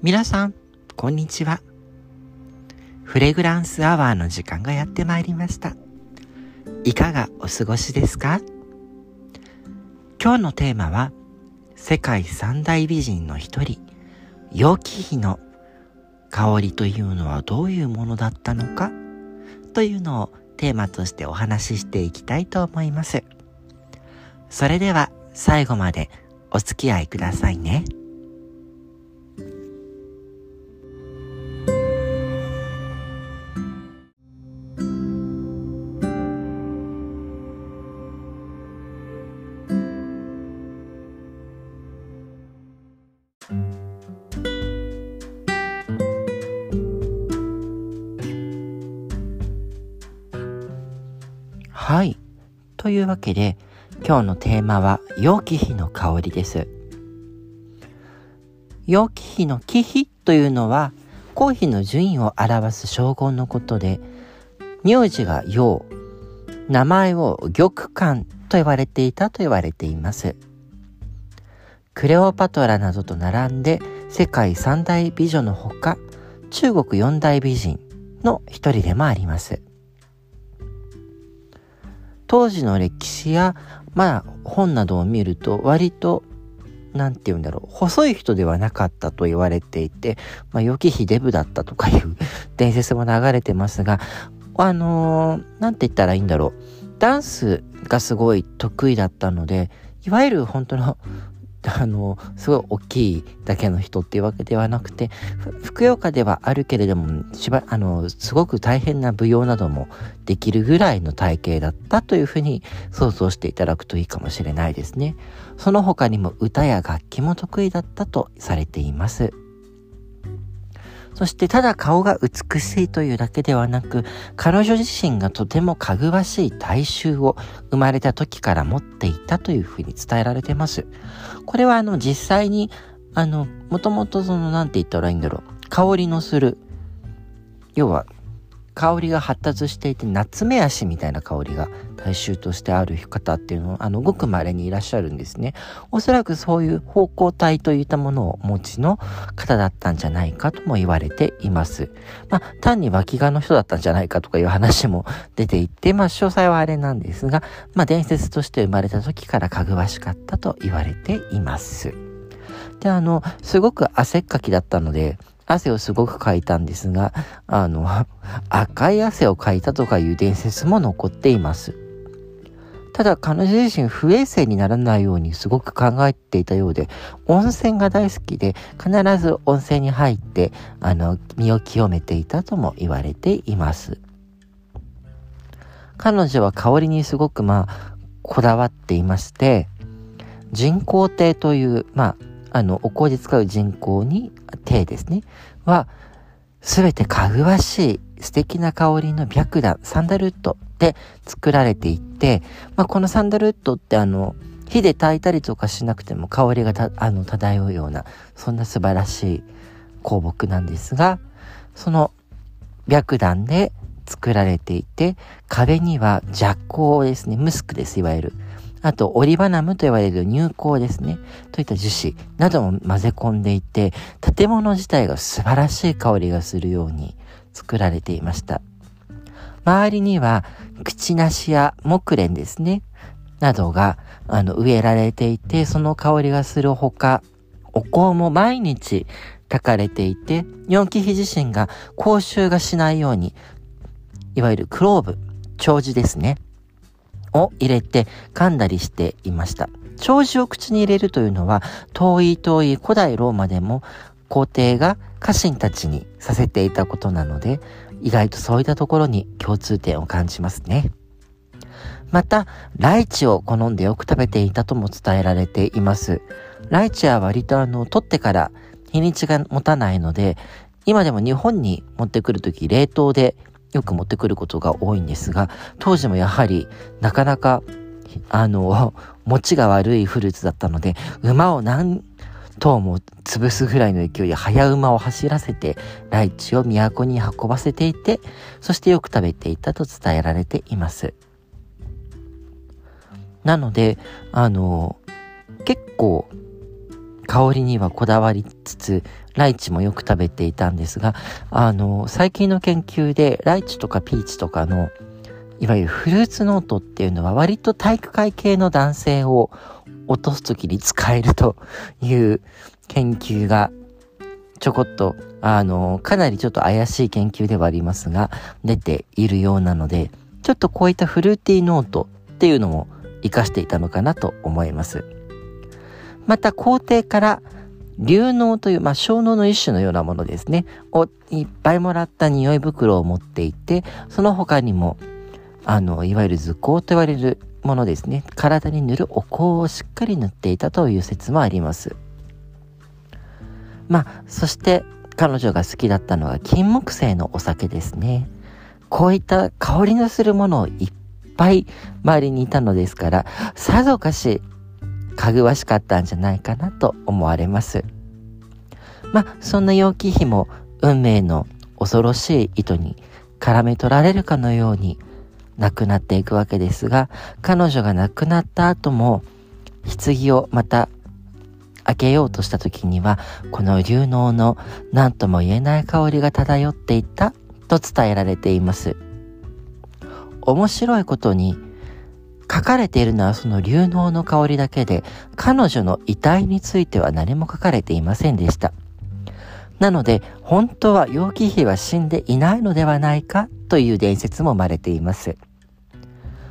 皆さん、こんにちは。フレグランスアワーの時間がやってまいりました。いかがお過ごしですか？今日のテーマは、世界三大美人の一人、楊貴妃の香りというのはどういうものだったのか？というのをテーマとしてお話ししていきたいと思います。それでは最後までお付き合いくださいね。はい。というわけで、今日のテーマは、陽気比の香りです。陽気比の気比というのは、公費の順位を表す称号のことで、名字が陽、名前を玉環と言われていたと言われています。クレオパトラなどと並んで世界三大美女のほか、中国四大美人の一人でもあります。当時の歴史や、まあ、本などを見ると、割と、なんて言うんだろう、細い人ではなかったと言われていて、まあ、良き日デブだったとかいう 伝説も流れてますが、あのー、なんて言ったらいいんだろう。ダンスがすごい得意だったので、いわゆる本当のあの、すごい大きいだけの人っていうわけではなくて、ふくよかではあるけれども、しば、あの、すごく大変な舞踊などもできるぐらいの体型だったというふうに想像していただくといいかもしれないですね。その他にも歌や楽器も得意だったとされています。そしてただ顔が美しいというだけではなく、彼女自身がとてもかぐわしい体臭を生まれた時から持っていたというふうに伝えられてます。これはあの実際に、あの、もともとその、なんて言ったらいいんだろう。香りのする。要は、香りが発達していて、夏目足みたいな香りが大衆としてある方っていうのは、あの、ごく稀にいらっしゃるんですね。おそらくそういう方向体といったものをお持ちの方だったんじゃないかとも言われています。まあ、単に脇がの人だったんじゃないかとかいう話も出ていて、まあ、詳細はあれなんですが、まあ、伝説として生まれた時からかぐわしかったと言われています。で、あの、すごく汗っかきだったので、汗をすごくかいたんですが、あの、赤い汗をかいたとかいう伝説も残っています。ただ彼女自身不衛生にならないようにすごく考えていたようで、温泉が大好きで必ず温泉に入って、あの、身を清めていたとも言われています。彼女は香りにすごくまあ、こだわっていまして、人工亭という、まあ、あの、お香で使う人工に、亭ですね、は、すべてかぐわしい素敵な香りの白檀、サンダルウッドで作られていて、まあ、このサンダルウッドってあの、火で炊いたりとかしなくても香りがたあの漂うような、そんな素晴らしい香木なんですが、その白檀で作られていて、壁には弱香ですね、ムスクです、いわゆる。あと、オリバナムと言われる乳香ですね。といった樹脂なども混ぜ込んでいて、建物自体が素晴らしい香りがするように作られていました。周りには、口なしや木蓮ですね。などが、あの、植えられていて、その香りがするほか、お香も毎日炊かれていて、四季比自身が口臭がしないように、いわゆるクローブ、長寿ですね。を入れて噛んだりしていました。長寿を口に入れるというのは、遠い遠い古代ローマでも皇帝が家臣たちにさせていたことなので、意外とそういったところに共通点を感じますね。また、ライチを好んでよく食べていたとも伝えられています。ライチは割とあの、取ってから日にちが持たないので、今でも日本に持ってくるとき冷凍でよく持ってくることが多いんですが、当時もやはりなかなか、あの、持ちが悪いフルーツだったので、馬を何頭も潰すぐらいの勢いで早馬を走らせて、ライチを都に運ばせていて、そしてよく食べていたと伝えられています。なので、あの、結構、香りにはこだわりつつ、ライチもよく食べていたんですが、あの、最近の研究でライチとかピーチとかの、いわゆるフルーツノートっていうのは割と体育会系の男性を落とす時に使えるという研究がちょこっと、あの、かなりちょっと怪しい研究ではありますが、出ているようなので、ちょっとこういったフルーティーノートっていうのも活かしていたのかなと思います。また皇帝から流能という、まあ、小脳の一種のようなものですね、をいっぱいもらった匂い袋を持っていて、その他にも、あの、いわゆる図工と言われるものですね、体に塗るお香をしっかり塗っていたという説もあります。まあ、そして彼女が好きだったのは金木犀のお酒ですね。こういった香りのするものをいっぱい周りにいたのですから、さぞかしかぐわしかったんじゃないかなと思われます。まあ、そんな楊貴妃も運命の恐ろしい糸に絡め取られるかのように亡くなっていくわけですが、彼女が亡くなった後も、棺をまた開けようとした時には、この流能の何とも言えない香りが漂っていたと伝えられています。面白いことに、書かれているのはその流能の香りだけで、彼女の遺体については何も書かれていませんでした。なので、本当は楊貴妃は死んでいないのではないかという伝説も生まれています。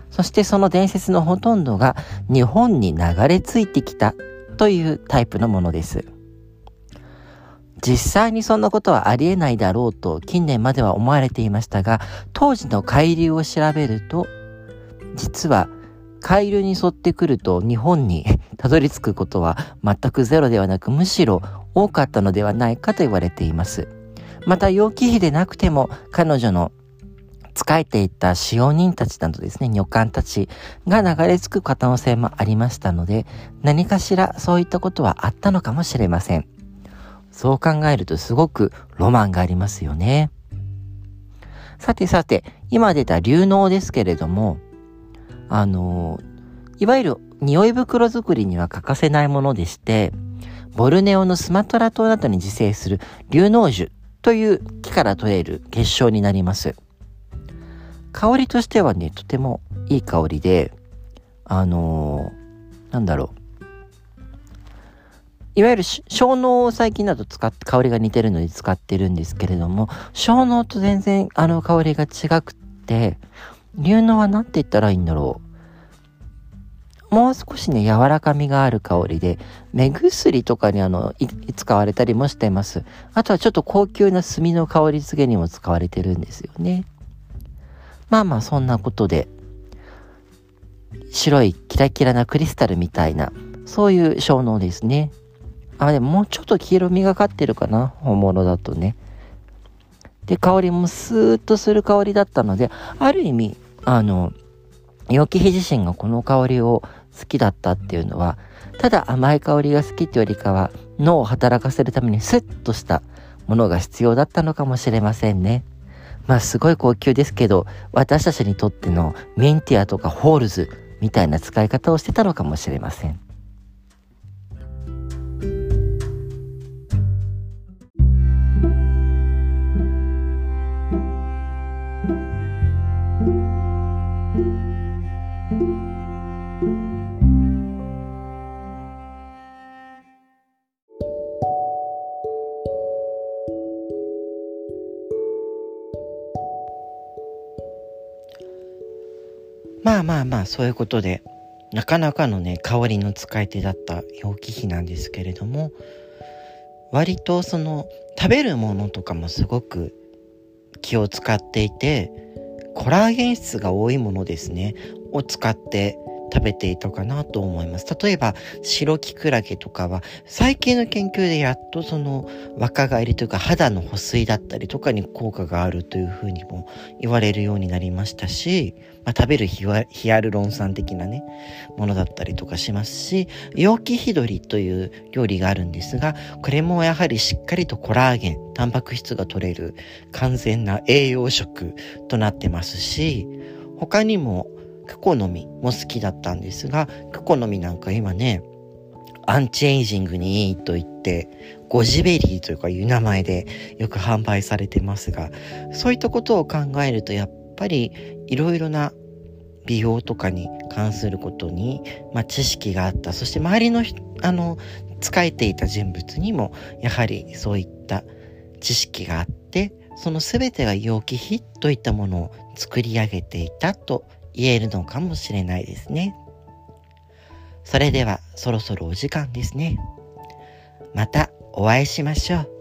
そしてその伝説のほとんどが日本に流れ着いてきたというタイプのものです。実際にそんなことはありえないだろうと近年までは思われていましたが、当時の海流を調べると、実は海流に沿ってくると日本に たどり着くことは全くゼロではなくむしろ多かったのではないかと言われています。また、楊貴妃でなくても彼女の仕えていた使用人たちなどですね、女官たちが流れ着く可能性もありましたので、何かしらそういったことはあったのかもしれません。そう考えるとすごくロマンがありますよね。さてさて、今出た流能ですけれども、あの、いわゆる匂い袋作りには欠かせないものでして、ボルネオのスマトラ島などに自生する流能樹という木から取れる結晶になります。香りとしてはね、とてもいい香りで、あのー、なんだろう。いわゆる小脳を最近だと使って、香りが似てるので使ってるんですけれども、小脳と全然あの香りが違くって、流能は何て言ったらいいんだろう。もう少しね、柔らかみがある香りで、目薬とかにあの、使われたりもしてます。あとはちょっと高級な炭の香り付けにも使われてるんですよね。まあまあそんなことで、白いキラキラなクリスタルみたいな、そういう小脳ですね。あ、でももうちょっと黄色みがかってるかな、本物だとね。で、香りもスーッとする香りだったので、ある意味、あの、陽気自身がこの香りを好きだったっていうのは、ただ甘い香りが好きってよりかは、脳を働かせるためにスッとしたものが必要だったのかもしれませんね。まあすごい高級ですけど、私たちにとってのメンティアとかホールズみたいな使い方をしてたのかもしれません。まあまあまあ、そういうことで、なかなかのね、香りの使い手だった楊貴妃なんですけれども、割とその、食べるものとかもすごく気を使っていて、コラーゲン質が多いものですね、を使って食べていたかなと思います。例えば、白キクラゲとかは、最近の研究でやっとその若返りというか肌の保水だったりとかに効果があるというふうにも言われるようになりましたし、まあ、食べるヒアルロン酸的なね、ものだったりとかしますし、陽気ヒドリという料理があるんですが、これもやはりしっかりとコラーゲン、タンパク質が取れる完全な栄養食となってますし、他にもクコの実も好きだったんですが、クコの実なんか今ね、アンチエイジングにいいと言って、ゴジベリーというかいう名前でよく販売されてますが、そういったことを考えるとやっぱりいろいろな美容とかに関することに、まあ、知識があった。そして周りのあの使えていた人物にもやはりそういった知識があってその全てが陽気比といったものを作り上げていたと言えるのかもしれないですね。それではそろそろお時間ですね。またお会いしましょう。